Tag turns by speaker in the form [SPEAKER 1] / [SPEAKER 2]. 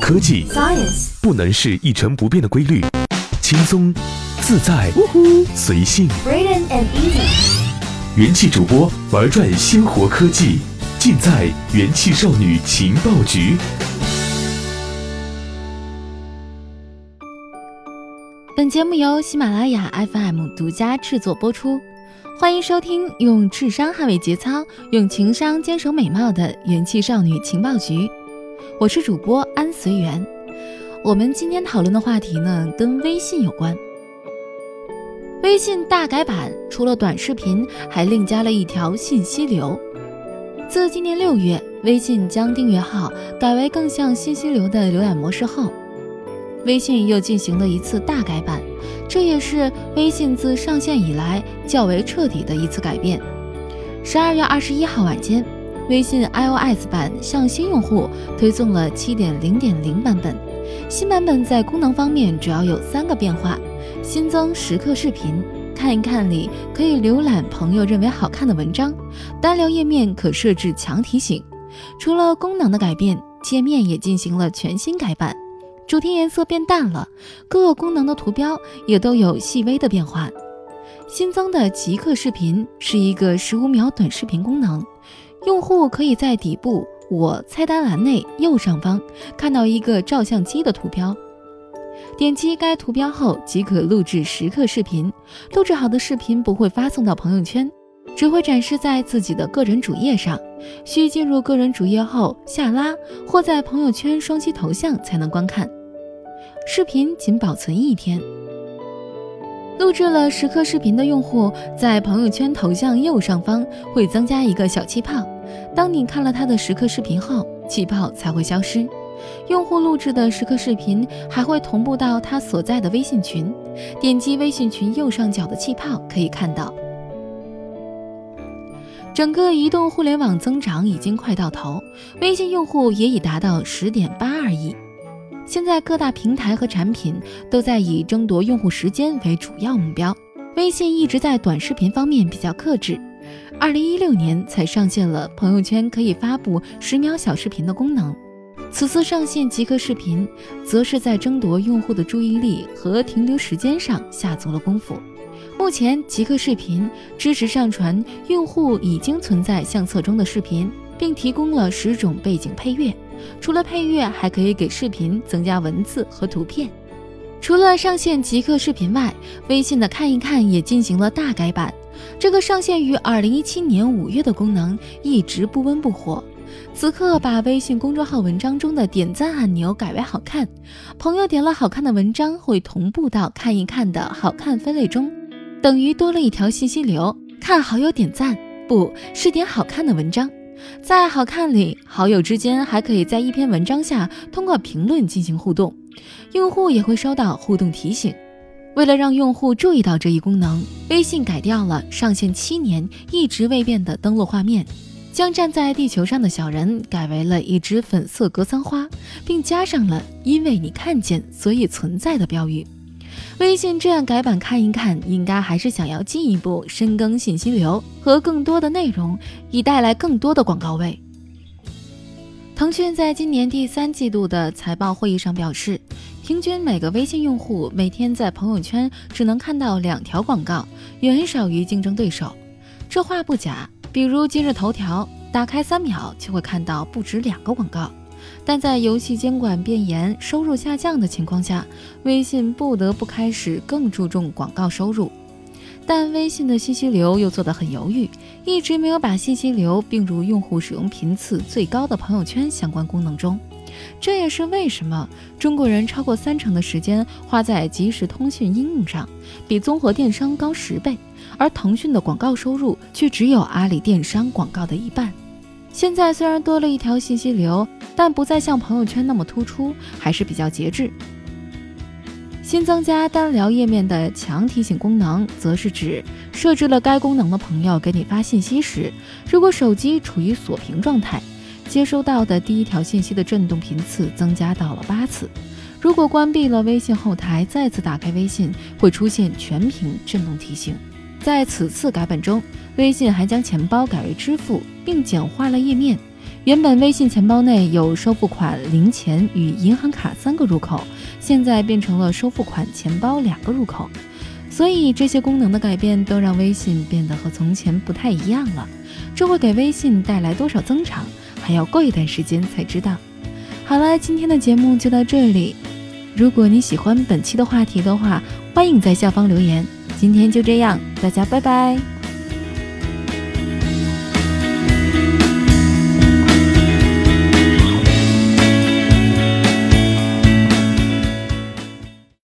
[SPEAKER 1] 科技
[SPEAKER 2] Science
[SPEAKER 1] 不能是一成不变的规律，轻松、自在、随性。
[SPEAKER 2] Braden and Easy
[SPEAKER 1] 元气主播玩转鲜活科技，尽在元气少女情报局。
[SPEAKER 3] 本节目由喜马拉雅 FM 独家制作播出，欢迎收听用智商捍卫节操、用情商坚守美貌的元气少女情报局。我是主播安随缘。我们今天讨论的话题呢，跟微信有关。微信大改版，除了短视频，还另加了一条信息流。自今年六月，微信将订阅号改为更像信息流的浏览模式后，微信又进行了一次大改版，这也是微信自上线以来较为彻底的一次改变。十二月二十一号晚间，微信 iOS 版向新用户推送了七点零点零版本。新版本在功能方面主要有三个变化：新增时刻视频，看一看里可以浏览朋友认为好看的文章；单聊页面可设置强提醒。除了功能的改变，界面也进行了全新改版。主题颜色变淡了，各个功能的图标也都有细微的变化。新增的即刻视频是一个十五秒短视频功能，用户可以在底部我菜单栏内右上方看到一个照相机的图标，点击该图标后即可录制时刻视频。录制好的视频不会发送到朋友圈，只会展示在自己的个人主页上。需进入个人主页后下拉或在朋友圈双击头像才能观看。视频仅保存一天。录制了时刻视频的用户，在朋友圈头像右上方会增加一个小气泡。当你看了他的时刻视频后，气泡才会消失。用户录制的时刻视频还会同步到他所在的微信群，点击微信群右上角的气泡可以看到。整个移动互联网增长已经快到头，微信用户也已达到十点八二亿。现在各大平台和产品都在以争夺用户时间为主要目标，微信一直在短视频方面比较克制。二零一六年才上线了朋友圈可以发布十秒小视频的功能，此次上线即刻视频，则是在争夺用户的注意力和停留时间上下足了功夫。目前，即刻视频支持上传用户已经存在相册中的视频，并提供了十种背景配乐。除了配乐，还可以给视频增加文字和图片。除了上线即刻视频外，微信的看一看也进行了大改版。这个上线于二零一七年五月的功能一直不温不火。此刻把微信公众号文章中的点赞按钮改为好看，朋友点了好看的文章会同步到看一看的好看分类中。等于多了一条信息流，看好友点赞，不是点好看的文章。在好看里，好友之间还可以在一篇文章下通过评论进行互动，用户也会收到互动提醒。为了让用户注意到这一功能，微信改掉了上线七年一直未变的登录画面，将站在地球上的小人改为了一只粉色格桑花，并加上了“因为你看见，所以存在”的标语。微信这样改版看一看，应该还是想要进一步深耕信息流和更多的内容，以带来更多的广告位。腾讯在今年第三季度的财报会议上表示，平均每个微信用户每天在朋友圈只能看到两条广告，远少于竞争对手。这话不假，比如今日头条，打开三秒就会看到不止两个广告。但在游戏监管变严、收入下降的情况下，微信不得不开始更注重广告收入。但微信的信息流又做得很犹豫，一直没有把信息流并入用户使用频次最高的朋友圈相关功能中。这也是为什么中国人超过三成的时间花在即时通讯应用上，比综合电商高十倍，而腾讯的广告收入却只有阿里电商广告的一半。现在虽然多了一条信息流，但不再像朋友圈那么突出，还是比较节制。新增加单聊页面的强提醒功能，则是指设置了该功能的朋友给你发信息时，如果手机处于锁屏状态，接收到的第一条信息的震动频次增加到了八次。如果关闭了微信后台，再次打开微信，会出现全屏震动提醒。在此次改版中，微信还将钱包改为支付，并简化了页面。原本微信钱包内有收付款、零钱与银行卡三个入口，现在变成了收付款、钱包两个入口。所以这些功能的改变都让微信变得和从前不太一样了。这会给微信带来多少增长，还要过一段时间才知道。好了，今天的节目就到这里。如果你喜欢本期的话题的话，欢迎在下方留言。今天就这样，大家拜拜。